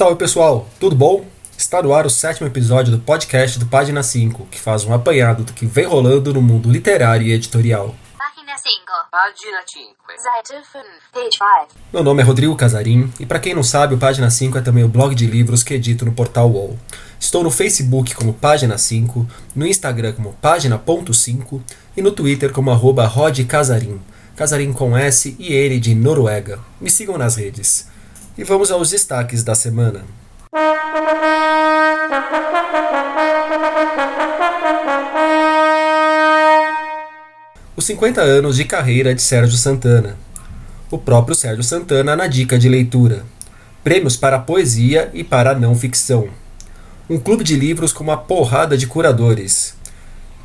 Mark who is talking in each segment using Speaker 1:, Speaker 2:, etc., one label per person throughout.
Speaker 1: Salve pessoal, tudo bom? Está no ar o sétimo episódio do podcast do Página 5, que faz um apanhado do que vem rolando no mundo literário e editorial.
Speaker 2: Página 5. Página 5. Seite 5. Page 5.
Speaker 1: Meu nome é Rodrigo Casarim e para quem não sabe, o Página 5 é também o blog de livros que edito no portal UOL. Estou no Facebook como Página 5, no Instagram como Página.5 e no Twitter como arroba rodcasarim. Casarim com S e N de Noruega. Me sigam nas redes. E vamos aos destaques da semana. Os 50 anos de carreira de Sérgio Santana. O próprio Sérgio Santana na dica de leitura. Prêmios para a poesia e para a não ficção. Um clube de livros com uma porrada de curadores.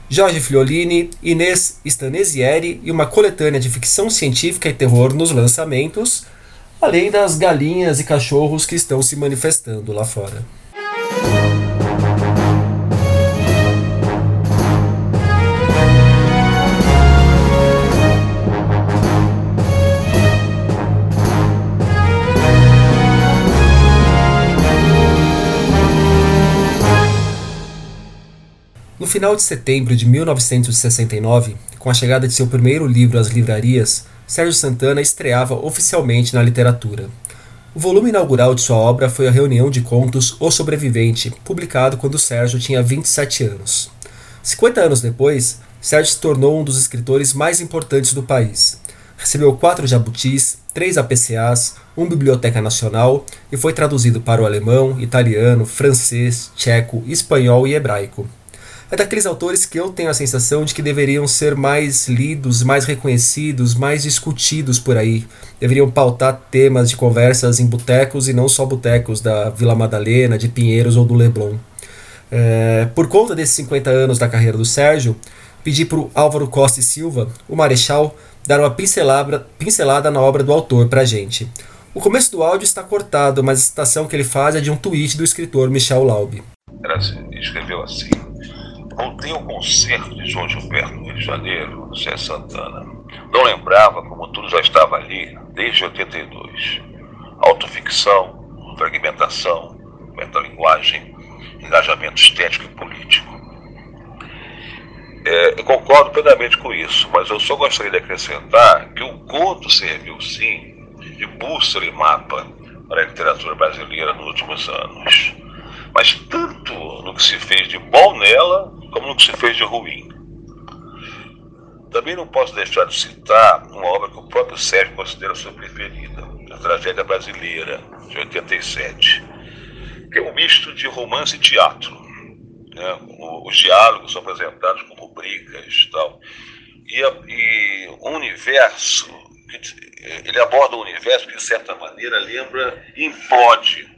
Speaker 1: Jorge Friolini, Inês Stanesieri e uma coletânea de ficção científica e terror nos lançamentos, além das galinhas e cachorros que estão se manifestando lá fora. Final de setembro de 1969, com a chegada de seu primeiro livro às livrarias, Sérgio Santana estreava oficialmente na literatura. O volume inaugural de sua obra foi a reunião de contos O Sobrevivente, publicado quando Sérgio tinha 27 anos. 50 anos depois, Sérgio se tornou um dos escritores mais importantes do país. Recebeu quatro jabutis, três APCAs, um Biblioteca Nacional e foi traduzido para o alemão, italiano, francês, tcheco, espanhol e hebraico é daqueles autores que eu tenho a sensação de que deveriam ser mais lidos, mais reconhecidos, mais discutidos por aí. Deveriam pautar temas de conversas em botecos e não só botecos da Vila Madalena, de Pinheiros ou do Leblon. É, por conta desses 50 anos da carreira do Sérgio, pedi para o Álvaro Costa e Silva, o Marechal, dar uma pincelada, pincelada na obra do autor para gente. O começo do áudio está cortado, mas a citação que ele faz é de um tweet do escritor Michel Laub.
Speaker 3: Ele escreveu assim: Voltei ao concerto de João Gilberto no Rio de Janeiro, no Cé Santana. Não lembrava como tudo já estava ali desde 82. Autoficção, fragmentação, metalinguagem, engajamento estético e político. É, eu concordo plenamente com isso, mas eu só gostaria de acrescentar que o conto serviu sim de bússola e mapa para a literatura brasileira nos últimos anos. Mas tanto no que se fez de bom nela, como no que se fez de ruim. Também não posso deixar de citar uma obra que o próprio Sérgio considera sua preferida, a Tragédia Brasileira, de 87, que é um misto de romance e teatro. Né? Os diálogos são apresentados como brigas tal. E, e um universo, ele aborda um universo que, de certa maneira, lembra e implode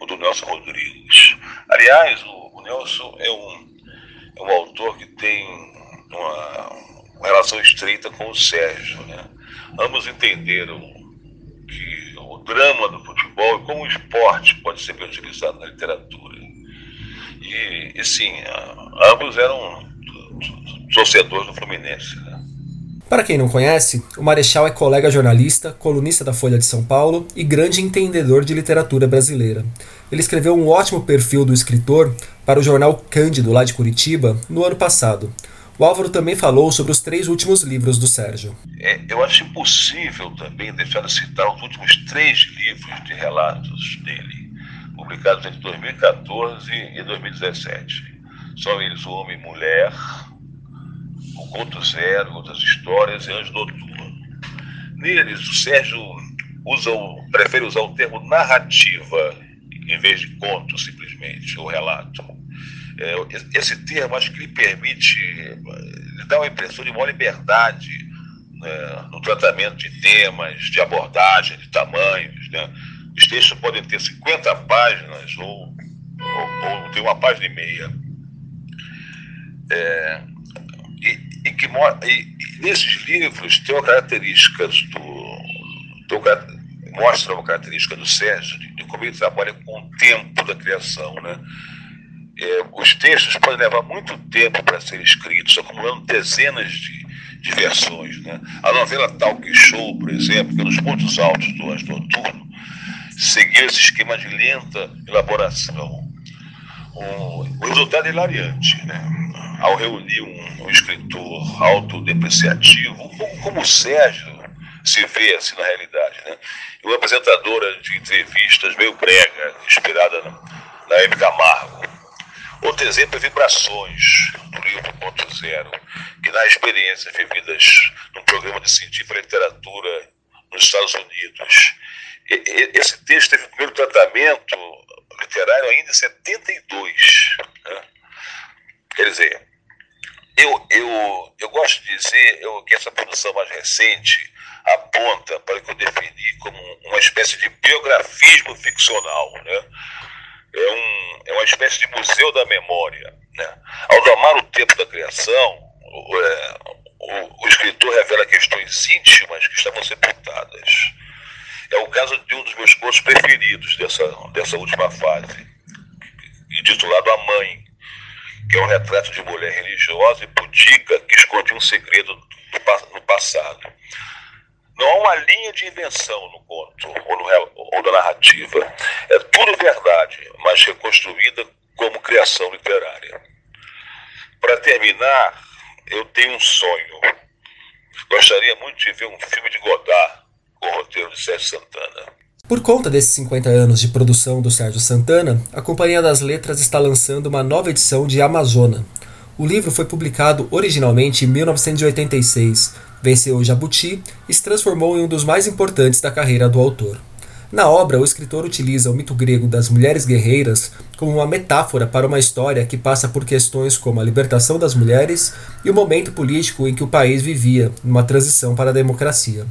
Speaker 3: o do Nelson Rodrigues. Aliás, o, o Nelson é um um autor que tem uma, relação estreita com o Sérgio. Né? Ambos entenderam que o drama do futebol e como o esporte pode ser bem utilizado na literatura. E, e sim, ambos eram torcedores do Fluminense. Né?
Speaker 1: Para quem não conhece, o Marechal é colega jornalista, colunista da Folha de São Paulo e grande entendedor de literatura brasileira. Ele escreveu um ótimo perfil do escritor para o jornal Cândido, lá de Curitiba, no ano passado. O Álvaro também falou sobre os três últimos livros do Sérgio.
Speaker 3: É, eu acho impossível também deixar de citar os últimos três livros de relatos dele, publicados entre 2014 e 2017. São eles O Homem e Mulher, O Conto Zero, Outras Histórias e Anjo Noturno. Neles, o Sérgio usa o, prefere usar o termo narrativa em vez de conto, simplesmente, ou relato. É, esse termo, acho que lhe permite, lhe dá uma impressão de maior liberdade né, no tratamento de temas, de abordagem, de tamanhos. Né? Os textos podem ter 50 páginas ou, ou, ou ter uma página e meia. É, e, e, que e, nesses livros tem uma característica do, uma, mostra uma característica do Sérgio de, de como ele trabalha com o tempo da criação, né? É, os textos podem levar muito tempo para serem escritos, acumulando dezenas de, versões. Né? A novela Talk Show, por exemplo, que é nos pontos altos do Anjo Noturno, seguiu esse esquema de lenta elaboração. Um, o resultado é hilariante, né? Ao reunir um, escritor autodepreciativo, um pouco como o Sérgio se vê assim na realidade, né? E uma apresentadora de entrevistas meio brega, inspirada na, na M. Camargo. Outro exemplo é Vibrações, do livro Ponto Zero, que narra experiências vividas num programa de científica e literatura nos Estados Unidos. E, esse texto teve o primeiro tratamento literário ainda em 72. Né? Quer dizer, eu, eu, eu gosto de dizer eu, que essa produção mais recente aponta para o que eu defini como uma espécie de biografismo ficcional. Né? É, um, é uma espécie de museu da memória. Né? Ao domar o tempo da criação, o, é, o, o escritor revela questões íntimas que estavam sepultadas. É o caso de um dos meus cursos preferidos dessa, dessa última fase, intitulado A Mãe, que é um retrato de mulher religiosa e pudica que esconde um segredo do, no passado. Não há uma invenção no conto ou, no, ou na narrativa. É tudo verdade, mas reconstruída como criação literária. Para terminar, eu tenho um sonho. Gostaria muito de ver um filme de Godard com o roteiro de Sérgio Santana.
Speaker 1: Por conta desses 50 anos de produção do Sérgio Santana, a Companhia das Letras está lançando uma nova edição de Amazona. O livro foi publicado originalmente em 1986, venceu o Jabuti e se transformou em um dos mais importantes da carreira do autor. Na obra, o escritor utiliza o mito grego das mulheres guerreiras como uma metáfora para uma história que passa por questões como a libertação das mulheres e o momento político em que o país vivia, numa transição para a democracia.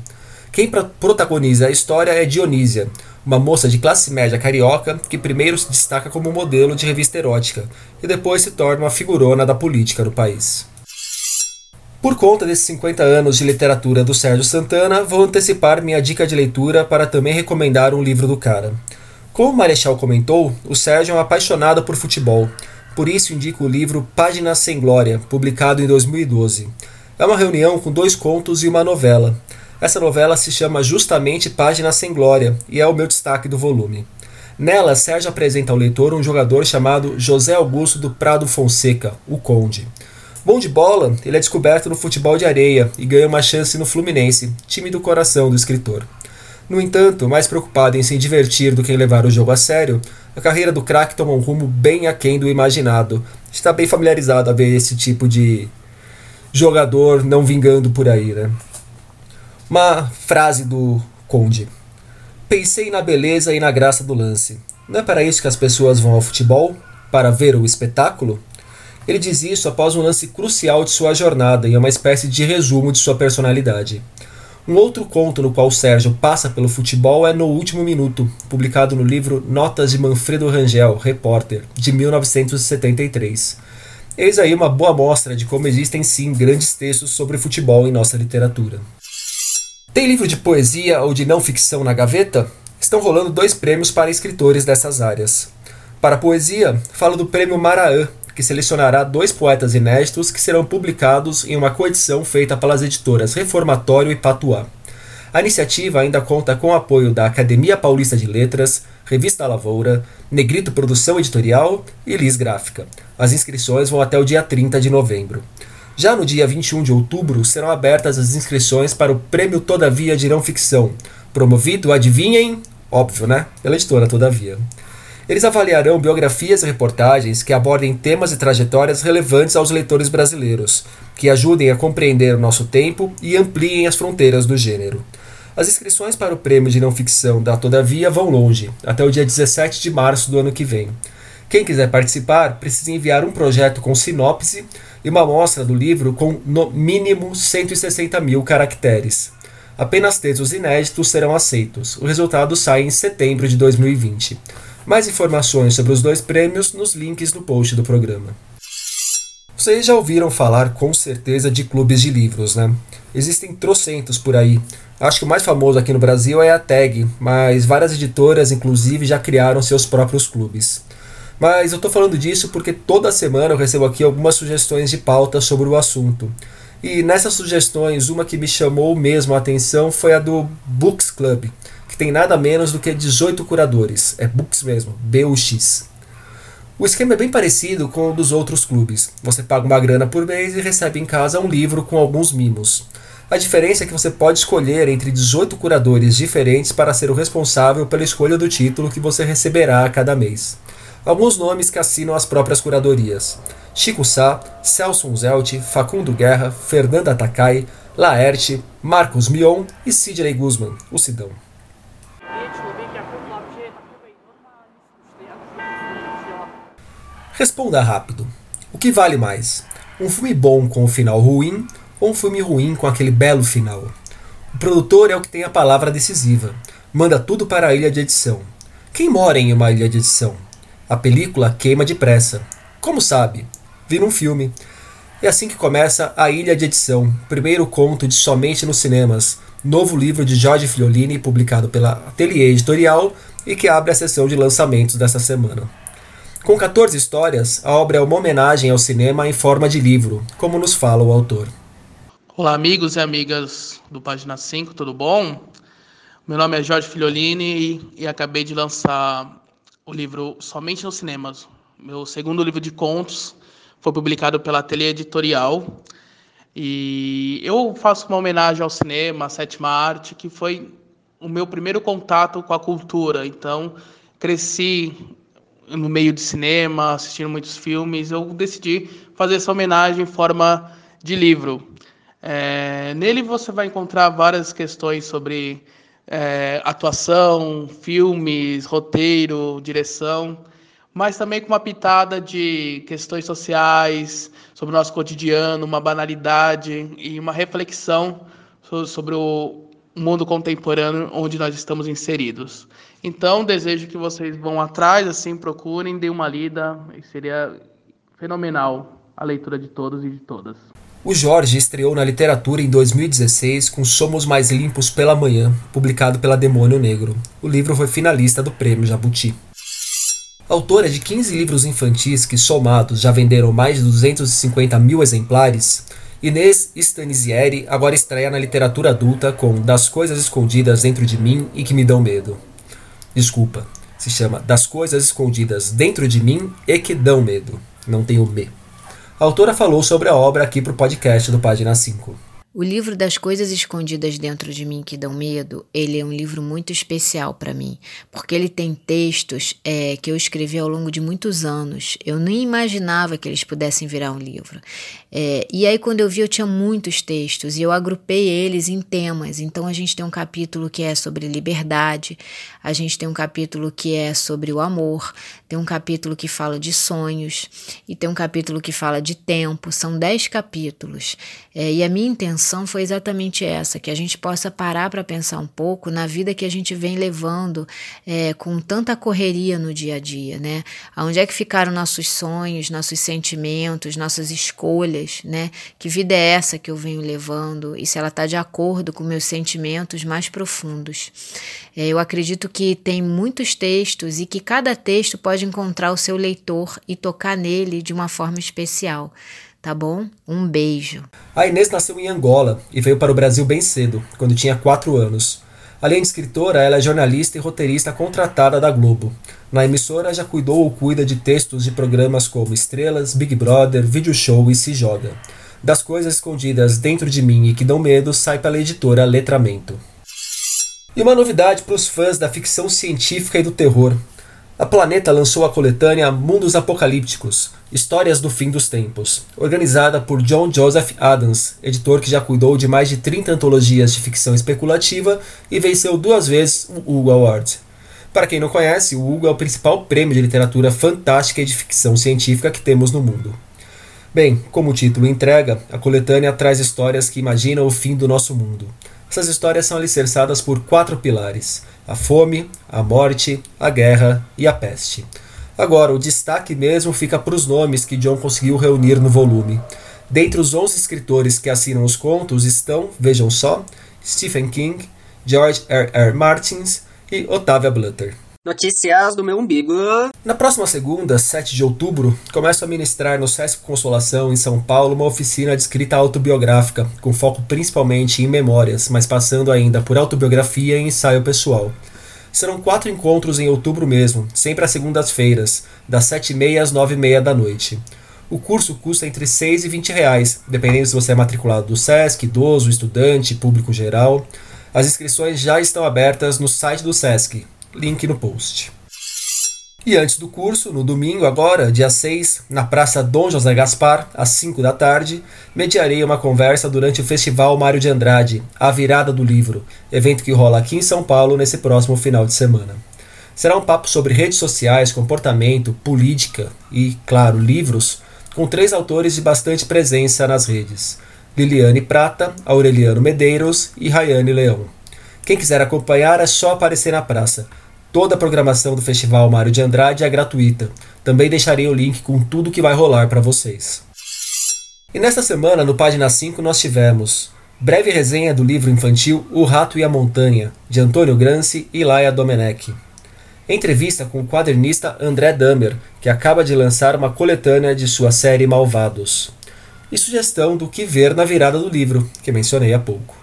Speaker 1: Quem protagoniza a história é Dionísia, uma moça de classe média carioca que primeiro se destaca como modelo de revista erótica e depois se torna uma figurona da política no país. Por conta desses 50 anos de literatura do Sérgio Santana, vou antecipar minha dica de leitura para também recomendar um livro do cara. Como o Marechal comentou, o Sérgio é um apaixonado por futebol, por isso indico o livro Páginas Sem Glória, publicado em 2012. É uma reunião com dois contos e uma novela. Essa novela se chama justamente Páginas Sem Glória e é o meu destaque do volume. Nela, Sérgio apresenta ao leitor um jogador chamado José Augusto do Prado Fonseca, o Conde. Bom de bola, ele é descoberto no futebol de areia e ganha uma chance no Fluminense, time do coração do escritor. No entanto, mais preocupado em se divertir do que em levar o jogo a sério, a carreira do craque toma um rumo bem aquém do imaginado. Está bem familiarizado a ver esse tipo de jogador não vingando por aí, né? Uma frase do Conde. Pensei na beleza e na graça do lance. Não é para isso que as pessoas vão ao futebol? Para ver o espetáculo? Ele diz isso após um lance crucial de sua jornada e é uma espécie de resumo de sua personalidade. Um outro conto no qual Sérgio passa pelo futebol é No Último Minuto, publicado no livro Notas de Manfredo Rangel, repórter, de 1973. Eis aí uma boa mostra de como existem sim grandes textos sobre futebol em nossa literatura. Tem livro de poesia ou de não ficção na gaveta? Estão rolando dois prêmios para escritores dessas áreas. Para a poesia, falo do Prêmio Maraã, que selecionará dois poetas inéditos que serão publicados em uma coedição feita pelas editoras Reformatório e Patuá. A iniciativa ainda conta com o apoio da Academia Paulista de Letras, Revista Lavoura, Negrito Produção Editorial e Lis Gráfica. As inscrições vão até o dia 30 de novembro. Já no dia 21 de outubro serão abertas as inscrições para o Prêmio Todavia de Não Ficção, promovido, adivinhem, óbvio, né? Pela editora Todavia. Eles avaliarão biografias e reportagens que abordem temas e trajetórias relevantes aos leitores brasileiros, que ajudem a compreender o nosso tempo e ampliem as fronteiras do gênero. As inscrições para o prêmio de não ficção da Todavia vão longe, até o dia 17 de março do ano que vem. Quem quiser participar precisa enviar um projeto com sinopse e uma amostra do livro com no mínimo 160 mil caracteres. Apenas textos inéditos serão aceitos. O resultado sai em setembro de 2020. Mais informações sobre os dois prêmios nos links no post do programa. Vocês já ouviram falar com certeza de clubes de livros, né? Existem trocentos por aí. Acho que o mais famoso aqui no Brasil é a Tag, mas várias editoras, inclusive, já criaram seus próprios clubes. Mas eu estou falando disso porque toda semana eu recebo aqui algumas sugestões de pauta sobre o assunto. E nessas sugestões, uma que me chamou mesmo a atenção foi a do Books Club, que tem nada menos do que 18 curadores. É Books mesmo, B-U-X. O esquema é bem parecido com o dos outros clubes. Você paga uma grana por mês e recebe em casa um livro com alguns mimos. A diferença é que você pode escolher entre 18 curadores diferentes para ser o responsável pela escolha do título que você receberá a cada mês. Alguns nomes que assinam as próprias curadorias. Chico Sá, Celso Zelt, Facundo Guerra, Fernanda Takai, Laerte, Marcos Mion e Sidney Guzman, o Sidão. Responda rápido. O que vale mais? Um filme bom com o final ruim ou um filme ruim com aquele belo final? O produtor é o que tem a palavra decisiva. Manda tudo para a ilha de edição. Quem mora em uma ilha de edição? A película queima depressa. Como sabe? vi num filme. É assim que começa A Ilha de Edição, primeiro conto de Somente nos Cinemas, novo livro de Jorge Fiolini, publicado pela Atelier Editorial e que abre a sessão de lançamentos desta semana. Com 14 histórias, a obra é uma homenagem ao cinema em forma de livro, como nos fala o autor.
Speaker 4: Olá, amigos e amigas do Página 5, tudo bom? Meu nome é Jorge Fiolini e, e acabei de lançar o livro Somente nos Cinemas, meu segundo livro de contos foi publicado pela Ateliê Editorial. E eu faço uma homenagem ao cinema, à sétima arte, que foi o meu primeiro contato com a cultura. Então, cresci no meio de cinema, assistindo muitos filmes. Eu decidi fazer essa homenagem em forma de livro. É, nele você vai encontrar várias questões sobre é, atuação, filmes, roteiro, direção mas também com uma pitada de questões sociais, sobre o nosso cotidiano, uma banalidade e uma reflexão sobre o mundo contemporâneo onde nós estamos inseridos. Então, desejo que vocês vão atrás, assim, procurem, deem uma lida, seria fenomenal a leitura de todos e de todas.
Speaker 1: O Jorge estreou na literatura em 2016 com Somos Mais Limpos pela Manhã, publicado pela Demônio Negro. O livro foi finalista do Prêmio Jabuti. Autora de 15 livros infantis que, somados, já venderam mais de 250 mil exemplares, Inês Stanisieri agora estreia na literatura adulta com Das Coisas Escondidas Dentro de Mim e Que Me Dão Medo. Desculpa, se chama Das Coisas Escondidas Dentro de Mim e Que Dão Medo. Não tem o me. A autora falou sobre a obra aqui para o podcast do Página 5.
Speaker 5: O livro das coisas escondidas dentro de mim que dão medo, ele é um livro muito especial para mim, porque ele tem textos é, que eu escrevi ao longo de muitos anos. Eu nem imaginava que eles pudessem virar um livro. É, e aí, quando eu vi, eu tinha muitos textos e eu agrupei eles em temas. Então, a gente tem um capítulo que é sobre liberdade, a gente tem um capítulo que é sobre o amor, tem um capítulo que fala de sonhos e tem um capítulo que fala de tempo. São dez capítulos. É, e a minha intenção foi exatamente essa: que a gente possa parar para pensar um pouco na vida que a gente vem levando é, com tanta correria no dia a dia, né? Aonde é que ficaram nossos sonhos, nossos sentimentos, nossas escolhas, né? Que vida é essa que eu venho levando e se ela está de acordo com meus sentimentos mais profundos? É, eu acredito que tem muitos textos e que cada texto pode encontrar o seu leitor e tocar nele de uma forma especial. Tá bom? Um beijo.
Speaker 1: A Inês nasceu em Angola e veio para o Brasil bem cedo, quando tinha 4 anos. Além de escritora, ela é jornalista e roteirista contratada da Globo. Na emissora já cuidou ou cuida de textos de programas como Estrelas, Big Brother, Video Show e Se Joga. Das coisas escondidas dentro de mim e que dão medo sai pela editora Letramento. E uma novidade para os fãs da ficção científica e do terror. A Planeta lançou a coletânea Mundos Apocalípticos Histórias do Fim dos Tempos, organizada por John Joseph Adams, editor que já cuidou de mais de 30 antologias de ficção especulativa e venceu duas vezes o Hugo Award. Para quem não conhece, o Hugo é o principal prêmio de literatura fantástica e de ficção científica que temos no mundo. Bem, como o título entrega, a coletânea traz histórias que imaginam o fim do nosso mundo. Essas histórias são alicerçadas por quatro pilares: a fome, a morte, a guerra e a peste. Agora, o destaque mesmo fica para os nomes que John conseguiu reunir no volume. Dentre os 11 escritores que assinam os contos estão, vejam só, Stephen King, George R. R. Martins e Octavia Butler.
Speaker 6: Notícias do meu umbigo.
Speaker 1: Na próxima segunda, 7 de outubro, começo a ministrar no Sesc Consolação, em São Paulo, uma oficina de escrita autobiográfica, com foco principalmente em memórias, mas passando ainda por autobiografia e ensaio pessoal. Serão quatro encontros em outubro mesmo, sempre às segundas-feiras, das 7h30 às 9h30 da noite. O curso custa entre 6 e 20 reais, dependendo se você é matriculado do SESC, idoso, estudante, público geral. As inscrições já estão abertas no site do SESC, link no post. E antes do curso, no domingo agora, dia 6, na Praça Dom José Gaspar, às 5 da tarde, mediarei uma conversa durante o Festival Mário de Andrade, A Virada do Livro, evento que rola aqui em São Paulo nesse próximo final de semana. Será um papo sobre redes sociais, comportamento, política e, claro, livros, com três autores de bastante presença nas redes: Liliane Prata, Aureliano Medeiros e Rayane Leão. Quem quiser acompanhar é só aparecer na praça. Toda a programação do Festival Mário de Andrade é gratuita. Também deixarei o link com tudo que vai rolar para vocês. E nesta semana, no Página 5, nós tivemos breve resenha do livro infantil O Rato e a Montanha, de Antônio Granci e Laia Domenech. Entrevista com o quadernista André Damer, que acaba de lançar uma coletânea de sua série Malvados. E sugestão do que ver na virada do livro, que mencionei há pouco.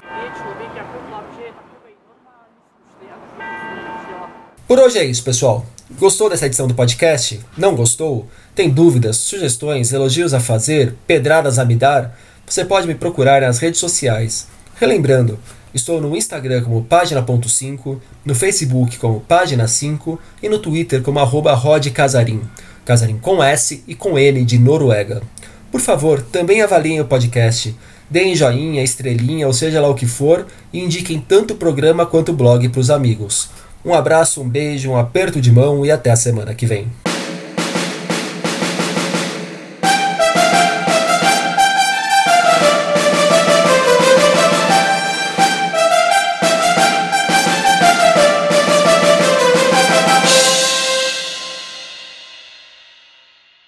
Speaker 1: Por hoje é isso, pessoal. Gostou dessa edição do podcast? Não gostou? Tem dúvidas, sugestões, elogios a fazer, pedradas a me dar? Você pode me procurar nas redes sociais. Relembrando, estou no Instagram como página.5, no Facebook como página 5 e no Twitter como arroba rodcasarim. Casarim com S e com N de Noruega. Por favor, também avaliem o podcast. Deem joinha, estrelinha, ou seja lá o que for, e indiquem tanto o programa quanto o blog para os amigos. Um abraço, um beijo, um aperto de mão e até a semana que vem.